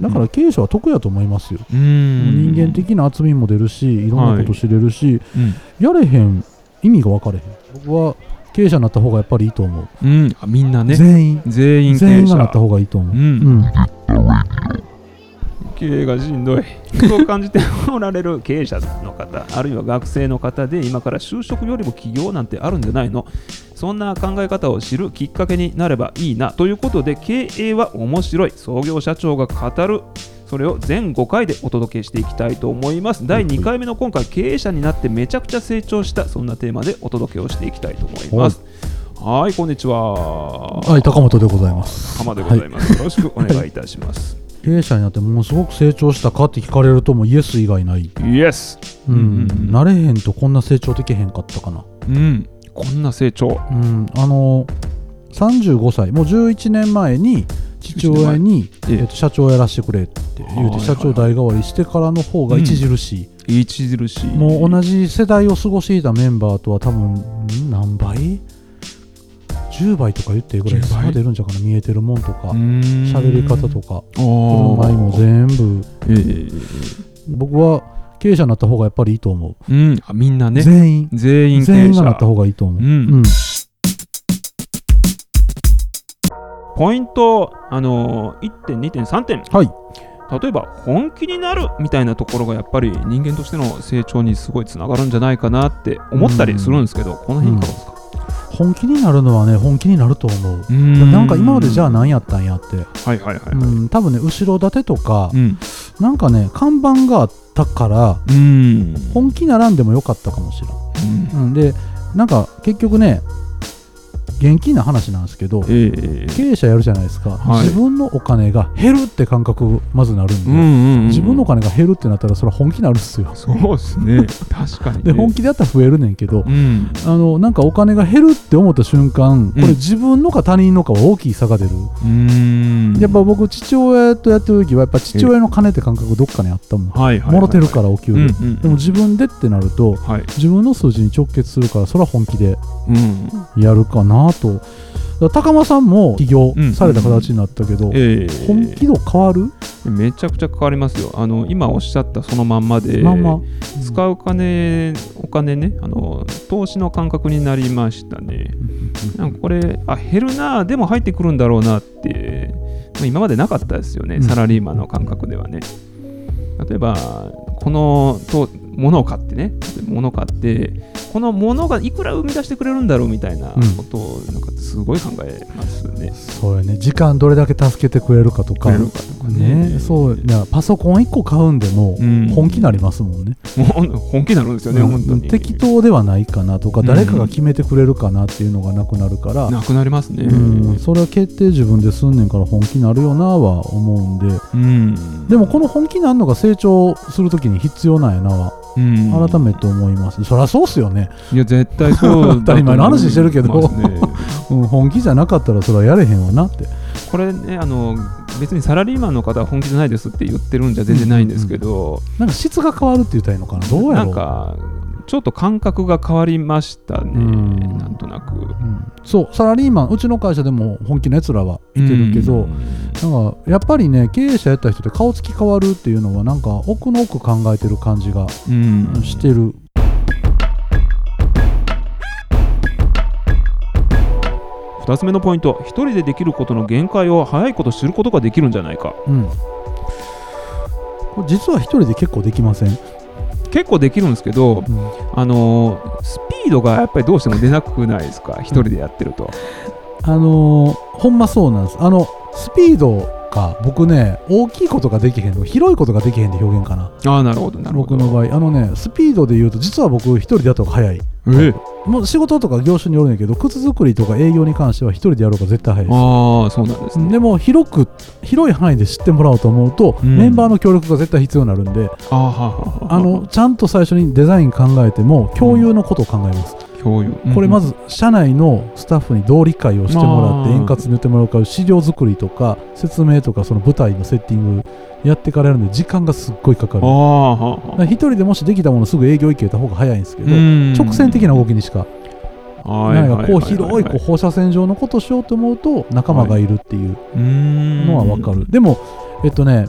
だから経営者は得やと思いますよ、うん。人間的な厚みも出るしいろんなこと知れるし、うんやれへん意味が分かれへん。僕は経営者になった方がやっぱりいいと思う、うん、あみんなね。全員。全員経営者。全員がなった方がいいと思う、うん。うん。経営がしんどい。そう感じておられる 経営者の方あるいは学生の方で今から就職よりも起業なんてあるんじゃないの？そんな考え方を知るきっかけになればいいなということで経営は面白い。創業社長が語る。それを全5回でお届けしていきたいと思います。第2回目の今回経営者になってめちゃくちゃ成長した。そんなテーマでお届けをしていきたいと思います。はい。こんにちは。はい高本でございます。浜でございます、よろしくお願いいたします、経営者になってものすごく成長したかって聞かれるともうイエス以外ない、イエスうんうんうん。なれへんとこんな成長できへんかったかな。うん、こんな成長。うんあの35歳もう11年前に父親に、11年前。えええ。っと社長をやらせてくれって言うて社長代替わりしてからの方が著しい、著しい。もう同じ世代を過ごしていたメンバーとは多分ん？何倍 ?10 倍とか言ってるぐらい10倍？差出るんじゃうかな？見えてるもんとか。喋喋り方とか。振るお舞いも全部。ええ。僕は経営者になった方がやっぱりいいと思う、うん、あみんなね。全員。全員経営者。全員がなった方がいいと思う、うん。ポイント、あのー、1点、2点、3点。はい。例えば、本気になるみたいなところがやっぱり人間としての成長にすごいつながるんじゃないかなって思ったりするんですけど、この辺いかがですか、本気になるのはね本気になると思う。うん。なんか今までじゃあ何やったんやって、はいはいはい。うん、多分ね後ろ盾とか、うん。なんかね看板があったからうん。本気ならんでもよかったかもしれん、うん、でなんか結局ね現金な話なんですけどええ経営者やるじゃないですか、はい自分のお金が減るって感覚まずなるんで、うんうんうん自分のお金が減るってなったらそれは本気になるんですよそうですね。確かに、ね。で本気でやったら増えるねんけど、うん。あのなんかお金が減るって思った瞬間これ自分のか他人のかは大きい差が出る、うん。やっぱ僕父親とやってる時はやっぱ父親の金って感覚どっかにあったもん、はいはいはい、もろてるからお給料、うんうんでも自分でってなるとはい。自分の数字に直結するからそれは本気でうん。やるかなと。高間さんも起業された形になったけど、ええ。本気度変わる？めちゃくちゃ変わりますよ。あの今おっしゃったそのまんまで、まんま。使う金、お金ね、あの投資の感覚になりましたね。なんかこれ、あ減るな、でも入ってくるんだろうなって、まあ今までなかったですよね、うん。サラリーマンの感覚ではね。例えば、このと物を買ってね、物を買って、この物がいくら生み出してくれるんだろうみたいなことを、なんかすごい考えますね。そうやね。時間どれだけ助けてくれるかとか。ね。ね。そう。パソコン1個買うんでもうん。本気になりますもんね、もう本気になるんですよね、うん。本当に。適当ではないかなとか、うん。誰かが決めてくれるかなっていうのがなくなるから、なくなりますね。うん、それは決定自分ですんねんから本気になるよなは思うんで。うん。でもこの本気になるのが成長するときに必要なんやなは。うん。改めて思います、そりゃそうっすよね、いや、絶対そう。当たり前の話してるけど。ね。うん、本気じゃなかったらそれはやれへんわなって。これね、あの、別にサラリーマンの方は本気じゃないですって言ってるんじゃ全然ないんですけど、なんか質が変わるって言ったらいいのかな。どうやろう。なんか、ちょっと感覚が変わりましたね、うん。なんとなく。うん。そうサラリーマンうちの会社でも本気のやつらはいてるけど、なんかやっぱりね経営者やった人って顔つき変わるっていうのはなんか奥の奥考えてる感じがうん、うん。してる、2つ目のポイント、一人でできることの限界を早いこと知ることができるんじゃないか。うん。これ実は一人で結構できません、結構できるんですけど、うん。あのースピードがやっぱりどうしても出なくないですか、一人でやってると。あのーほんまそうなんです。あのスピードが僕ね大きいことができへんの広いことができへんって表現かな。ああ、なるほど、なるほど。僕の場合。あのねスピードで言うと実は僕一人でやった方が早いえもう仕事とか業種によるんやけど靴作りとか営業に関しては一人でやる方が絶対早いです。ああ、そうなんですね。でも広く広い範囲で知ってもらおうと思うと、うん。メンバーの協力が絶対必要になるんであのちゃんと最初にデザイン考えても共有のことを考えます、共有。これまず社内のスタッフにどう理解をしてもらって円滑に言ってもらうか資料作りとか説明とかその舞台のセッティングやってからやるんで時間がすっごいかかある一人でもしできたものすぐ営業行けた方が早いんですけどうん。直線的な動きにしかはいなんかこう広いこう放射線状のことをしようと思うと仲間がいるっていうののは分かる、でもえっとね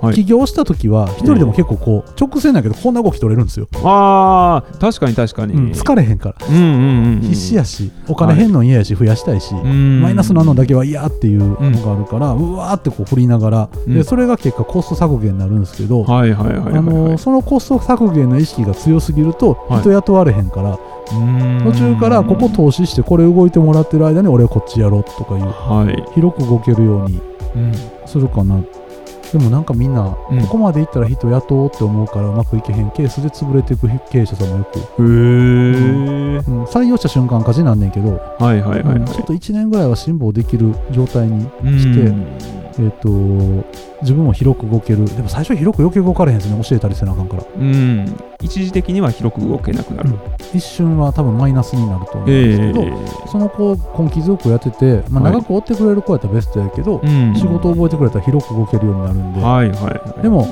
はい。起業した時は一人でも結構こう直線だけどこんな動き取れるんですよ、ああ確かに確かに、うん疲れへんから。うんうんうんうん。必死やしお金変の嫌やし増やしたいし、うん。マイナスなのだけは嫌っていうのがあるから、うわーってこう振りながら、うん。でそれが結果コスト削減になるんですけど、そのコスト削減の意識が強すぎるとはい。人雇われへんから、途中からここ投資してこれ動いてもらってる間に俺はこっちやろうとかいうはい、広く動けるようにうん。するかなでもなんかみんな、うん。ここまでいったら人雇おうって思うからうまくいけへんケースで潰れていく経営者さんもよく、へえ、うん。採用した瞬間勝ちなんねんけど、はいはいはいはい、うん。ちょっと1年ぐらいは辛抱できる状態にうん。して、えー、と自分も広く動ける。でも最初広く余計動かれへんですね。教えたりせなあかんから。うん、一時的には広く動けなくなる。一瞬は多分マイナスになると思うんえですけど、えその子根気強くやってて、まあ、はい。長く追ってくれる子やったらベストやけど、うん。仕事を覚えてくれたら広く動けるようになるんで、はいはいはい。でも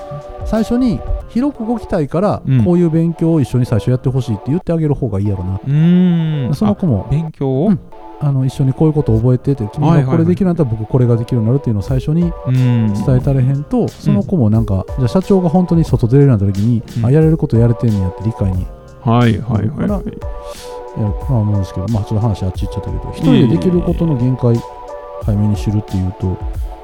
最初に広く動きたいから、うん。こういう勉強を一緒に最初やってほしいって言ってあげる方がいいやろな、うーん、その子もあ勉強を、うん。あの一緒にこういうことを覚えてて君がこれできるんだったら僕これができるようになるっていうのを最初にうん。伝えたれへんと、その子もなんか、じゃあ社長が本当に外出れるようになった時に、うんあやれることやれてんねやって理解に。はいはいはいはい。やるまあ思うんですけど、まあちょっと話あっち行っちゃったけど、一人でできることの限界早めに知るっていうと、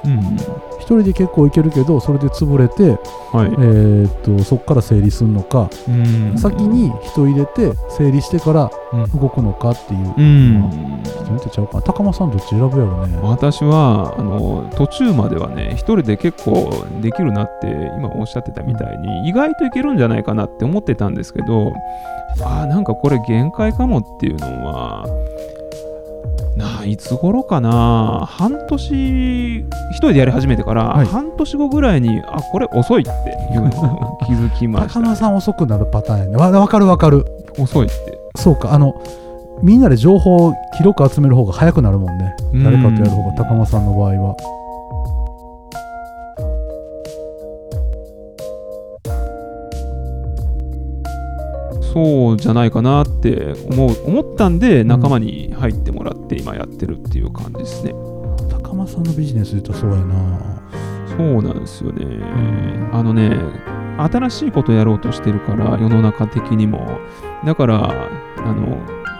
うん、一人で結構いけるけど、それで潰れて、はい。えーっとそこから整理するのか、うん。先に人入れて整理してからうん。動くのかっていう、うん。人によってちゃうかな。高間さんどっち選ぶやろね。私はあの途中まではね一人で結構できるなって今おっしゃってたみたいに意外といけるんじゃないかなって思ってたんですけどあーなんかこれ限界かもっていうのはなあいつ頃かな半年一人でやり始めてから、はい。半年後ぐらいにあこれ遅いっていうのを気づきまし高間たさん遅くなるパターンやね。わわかるわかる。遅いって。そうか。あのみんなで情報を広く集める方が早くなるもんね。うん誰かとやる方が高間さんの場合はそうじゃないかなって思う思ったんで仲間に入ってもらって今やってるっていう感じですね、高間さんのビジネスで言うとそうやなそうなんですよね。あのね、新しいことやろうとしてるから、世の中的にも。だから、あの、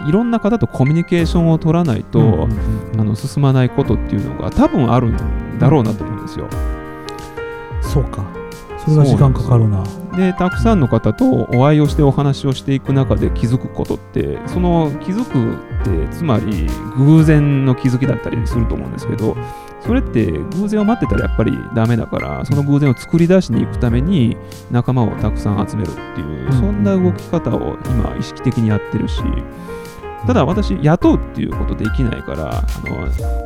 いろんな方とコミュニケーションを取らないと、うんうんうんあの進まないことっていうのが多分あるんだろうなと思うんですよ。そうかそれは時間かかるな。で、たくさんの方とお会いをしてお話をしていく中で気づくことって、その気づくって、つまり偶然の気づきだったりすると思うんですけど、それって偶然を待ってたらやっぱりダメだから、その偶然を作り出しに行くために仲間をたくさん集めるっていう、そんな動き方を今意識的にやってるし、ただ私、雇うっていうことできないから、あ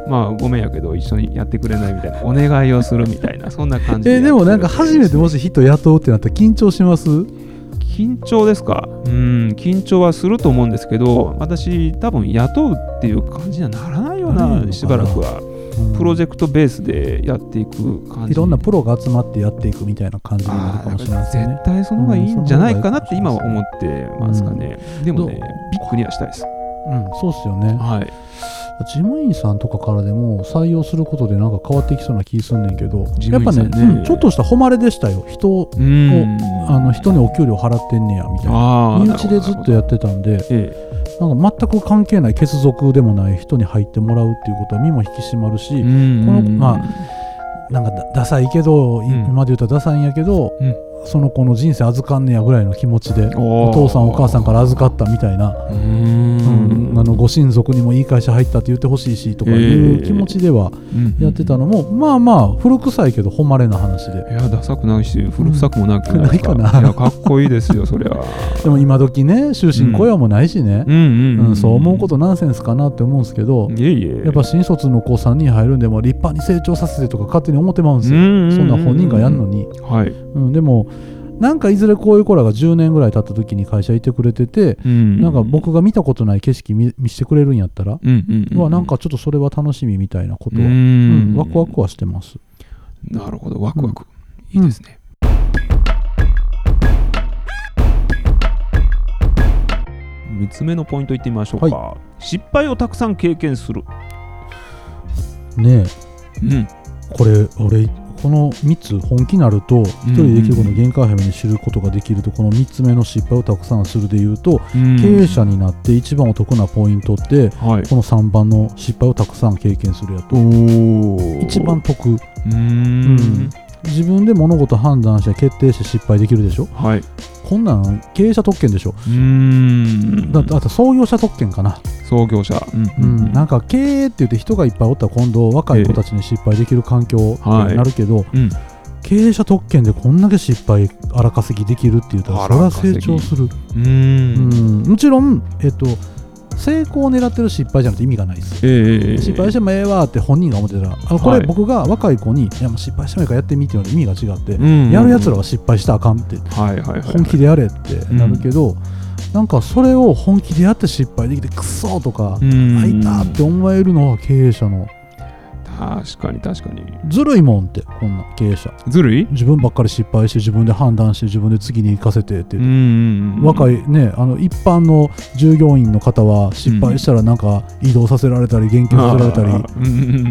のまあごめんやけど一緒にやってくれないみたいな、お願いをするみたいな、そんな感じえーでもなんか初めてもし人雇うってなったら緊張します？緊張ですか？うん、緊張はすると思うんですけど、私、多分雇うっていう感じにはならないような、しばらくは。プロジェクトベースでやっていく感じ。いろんなプロが集まってやっていくみたいな感じになるかもしれないですね絶対その方がいいんじゃないかなって今はうん思ってますかね。でもねビッグにはしたいです。うんそうっすよね。はい。事務員さんとかからでも採用することでなんか変わってきそうな気すんねんけど事やっぱねうんちょっとした誉れでしたよ。人をうん。あの人にお給料払ってんねやみたいな。身内でずっとやってたんでえなんか全く関係ない血族でもない人に入ってもらうっていうことは身も引き締まるし、このまなんかだダサいけど、いうん。今で言うとダサいんやけど、うんその子の人生預かんねやぐらいの気持ちでおお父さんお母さんから預かったみたいな、ううん。ん。あのご親族にもいい会社入ったって言ってほしいしとかいう気持ちではやってたのも、まあまあ古臭いけど誉れな話でいや、ダサくないし、古臭くもなく。ないか？ないや、かっこいいですよ、そりゃ。でも今時ね終身雇用もないしね、そう思うことナンセンスかなって思うんですけど、いえいえ。やっぱ新卒の子3人入るんでも立派に成長させてとか勝手に思ってまうんですよ、そんな本人がやんのに、はい。うん、でもなんかいずれこういう子らが10年ぐらい経った時に会社いてくれてて、うんなんか、僕が見たことない景色見見せてくれるんやったら、うんうんうんなんかちょっとそれは楽しみみたいなことうは、んうんワクワクはしてます。なるほど、ワクワク。うんいいですね。3つ目のポイントいってみましょうか。失敗をたくさん経験する。ねえうん。これ俺この3つ本気になると一人でできることの限界を早めに知ることができるとこの3つ目の失敗をたくさんするでいうと経営者になって一番お得なポイントってはい。この3番の失敗をたくさん経験するやと。お一番得。うーん自分で物事判断して決定して失敗できるでしょ？はい。こんなん経営者特権でしょ？うーん。だってあと創業者特権かな、創業者。ううん。なんか経営って言って人がいっぱいおったら今度若い子たちに失敗できる環境ってなるけど、うん。経営者特権でこんだけ失敗荒稼ぎできるって言ったらそれは成長する、うん。もちろん、えっと、成功を狙ってる失敗じゃなくて意味がないです。ええ失敗してもええわって本人が思ってたらあこはい。れ僕が若い子に、い、やもう失敗してもいいからやってみっていうのと意味が違って、うん。やるやつらは失敗したらあかんってはいはいはい本気でやれってなるけど、なんかそれを本気でやって失敗できてクソとか、うん。あいたって思えるのは経営者の確かに確かに。ずるいもんってこんな経営者。ずるい？自分ばっかり失敗して自分で判断して自分で次に行かせてって若いねあの一般の従業員の方は失敗したらなんか移動させられたり減給させられたり、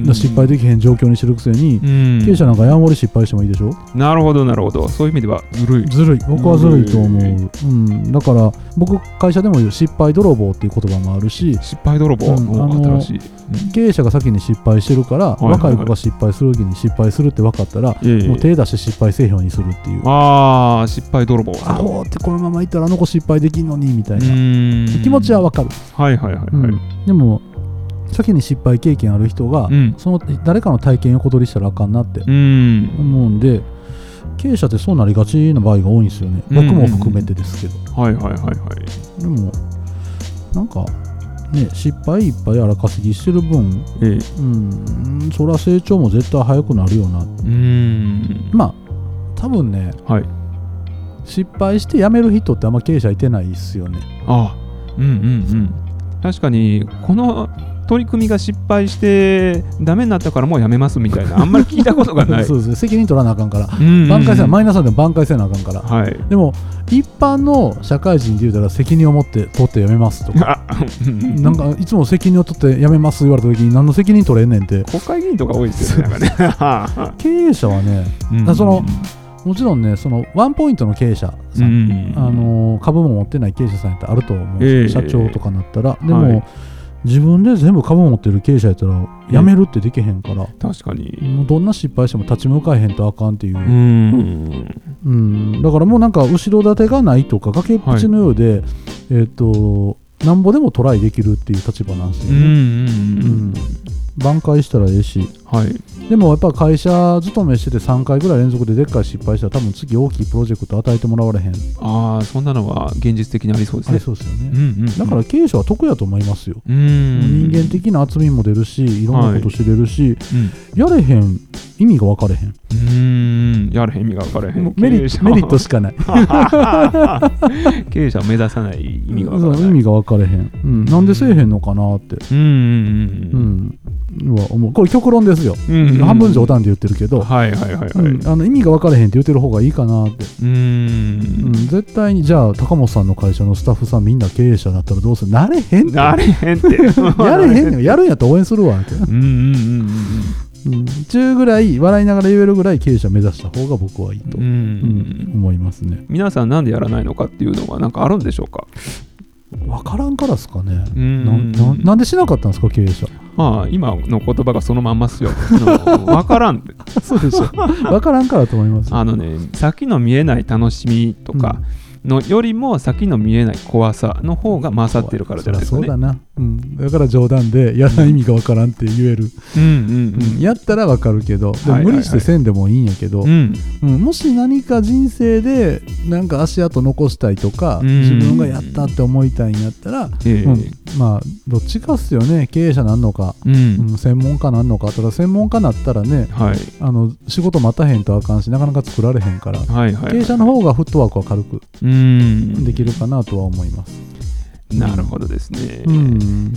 り失敗できへん状況にしてるくせに、うん。経営者なんかやんわり失敗してもいいでしょ？なるほどなるほど。そういう意味ではずるい。ずるい。僕はずるいと思う、ううん、だから僕会社でも失敗泥棒っていう言葉もあるし。失敗泥棒。うんあのの新しい。経営者が先に失敗してるから、若い子が失敗する時に失敗するって分かったら、もう手出して失敗せえようにするっていう。ああ失敗泥棒。アホってこのままいったらあの子失敗できんのにみたいな。気気持ちは分かる、はいはいはいはい。うん。でも先に失敗経験ある人が、うん。その誰かの体験横取りしたらあかんなってうん。思うんで経営者ってそうなりがちな場合が多いんですよね、うん。僕も含めてですけど。はいはいはいはい。でもなんかね失敗いっぱい荒稼ぎしてる分ええ。うんそりゃ成長も絶対早くなるよなうん。まあ多分ねはい。失敗して辞める人ってあんま経営者いてないですよね。あうんうんうん。確かにこの取り組みが失敗してダメになったからもうやめますみたいなあんまり聞いたことがない。そうですね責任取らなあかんから。うん挽回せなマイナスなんで挽回せなあかんから。はい。でも一般の社会人で言うたら責任を持って取って辞めますとか。なんかいつも責任を取って辞めます言われた時に何の責任取れんねんって。国会議員とか多いですよね経営者はね。うんだそのもちろんねそのワンポイントの経営者さん、うん。あの株も持ってない経営者さんやったらあると思うんですよ、ええ。社長とかなったら。でも、はい自分で全部株持ってる経営者やったら辞めるってできへんから、確かに。もうどんな失敗しても立ち向かえへんとあかんっていう、うん。うん。だからもうなんか後ろ盾がないとか崖っぷちのようで、えっ、となんぼでもトライできるっていう立場なんですよね、うんうん。うん挽回したらええし。はい。でもやっぱ会社勤めしてて3回ぐらい連続ででっかい失敗したら多分次大きいプロジェクト与えてもらわれへん。ああそんなのは現実的にありそうですありねそうですよね、うんうんだから経営者は得やと思いますよ、うん。人間的な厚みも出るしいろんなこと知れるし、うん。やれへん意味が分かれへん。うん。やれへん意味が分からへん。メリットしかない。経営者を目指さない意味が分からない。意味が分かれへん、うん、なんでせえへんのかなって、うんうんううん。ん、は思う。これ極論ですよ、うん。うん半分冗談で言ってるけど、はいはいはいはい。うん。あの意味が分かれへんって言ってる方がいいかなって、ううん。ん。絶対にじゃあ高本さんの会社のスタッフさんみんな経営者だったらどうする？なれへんって。なれへんって。やれへんねんやるんやったら応援するわって、うんうんうんうん、中ぐらい笑いながら言えるぐらい経営者目指した方が僕はいいと、うん。うんううんん。思いますね。皆さんなんでやらないのかっていうのはなんかあるんでしょうか？分からんからですかね、うん。なななんでしなかったんですか経営者。まあ今の言葉がそのまんまっすよ。分からん。そうでしょ。分からんからと思いますあのね先の見えない楽しみとかのよりも先の見えない怖さの方が勝ってるからじゃないですかねそうだな、うん、だから冗談でやらない意味が分からんって言える、うん。うん。うん。やったら分かるけどでも無理してせんでもいいんやけど、うんうん。もし何か人生でなんか足跡残したいとか、うん。自分がやったって思いたいんやったら、ええ。うん。まあどっちかっすよね。経営者なんのか、うん。うん。専門家なんのか。ただ専門家なったらねはい。あの仕事待たへんとあかんしなかなか作られへんから、はいはい。経営者の方がフットワークは軽くうん。できるかなとは思います。なるほどですね。うん。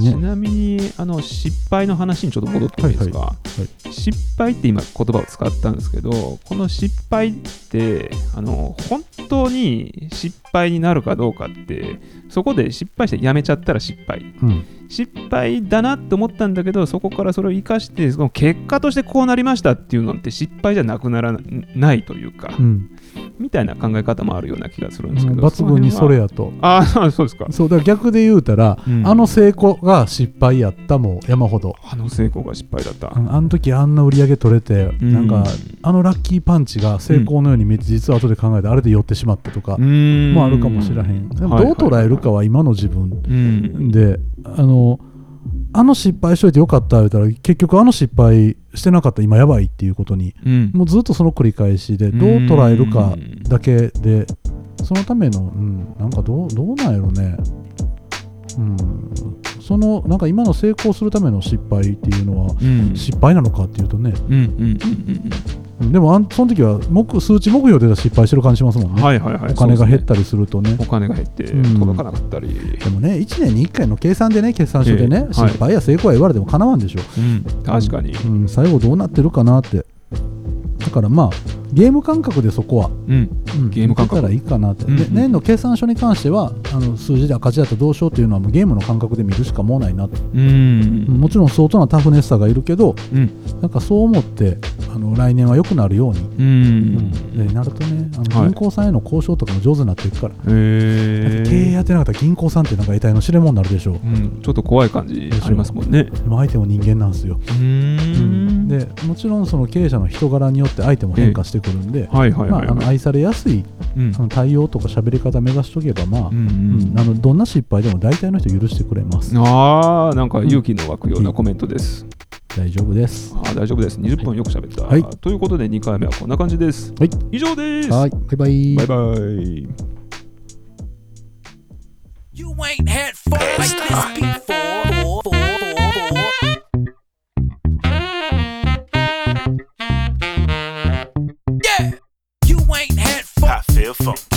ちね。なみにあの失敗の話にちょっと戻ってもいいですか、はい。失敗って今言葉を使ったんですけどこの失敗ってあの本当に失敗になるかどうかってそこで失敗してやめちゃったら失敗。うん。失敗だなって思ったんだけどそこからそれを生かしてその結果としてこうなりましたっていうのって失敗じゃなくならないというか、うん。みたいな考え方もあるような気がするんですけど。抜群にそれややと。ああそうですか。そう、だから逆で言うたら、うん。あの成功が失敗やったも山ほど。あの成功が失敗だった、うんあの時あんな売り上げ取れて、うん。なんかあのラッキーパンチが成功のように見えて、実は後で考えてあれで寄ってしまったとかももあるかもしれへん。でもどう捉えるかは今の自分うん。で、あの、あの失敗しといてよかった言ったら結局あの失敗してなかったら今やばいっていうことにうん。もうずっとその繰り返しでどう捉えるかだけでそのための、うん、なんかどうどうなんやろね、うん、そのなんか今の成功するための失敗っていうのはうん。失敗なのかっていうとね、うんうんうんうんでもあんその時は目数値目標で失敗してる感じしますもんね、うんはいはいはい。お金が減ったりするとね。ね。お金が減ってうん。届かなかったり。でもね1年に1回の計算でね決算書でね、ええ。はい。失敗や成功は言われてもかなわんでしょ、うん。確かに。うん、最後どうなってるかなって。だからまあゲーム感覚でそこは、うん。うん。ゲーム感覚。たらいいかなって、うんうん。で年の計算書に関してはあの数字で赤字だとどうしようっていうのはもうゲームの感覚で見るしかもうないなと、うん。もちろん相当なタフネスさがいるけどうん。なんかそう思ってあの来年は良くなるように、うん。でなるとねあのはい。銀行さんへの交渉とかも上手になっていくから、だってへ経営やってなかったら銀行さんってなんか得体の知れ物になるでしょ。ううん。ちょっと怖い感じありますもんね。でも相手も人間なんですよ、うーんでもちろんその経営者の人柄によって相手も変化してくるんで、愛されやすいうん。あの対応とか喋り方目指しとけばまあ、うん。あのどんな失敗でも大体の人許してくれます、ああなんか勇気の湧くようなコメントです。大丈夫です。あー大丈夫です。20分よく喋った、はい。ということで2回目はこんな感じです。はい。以上です。はい。バイバイ。バイバイ。You ain't had fun like this before. Funk.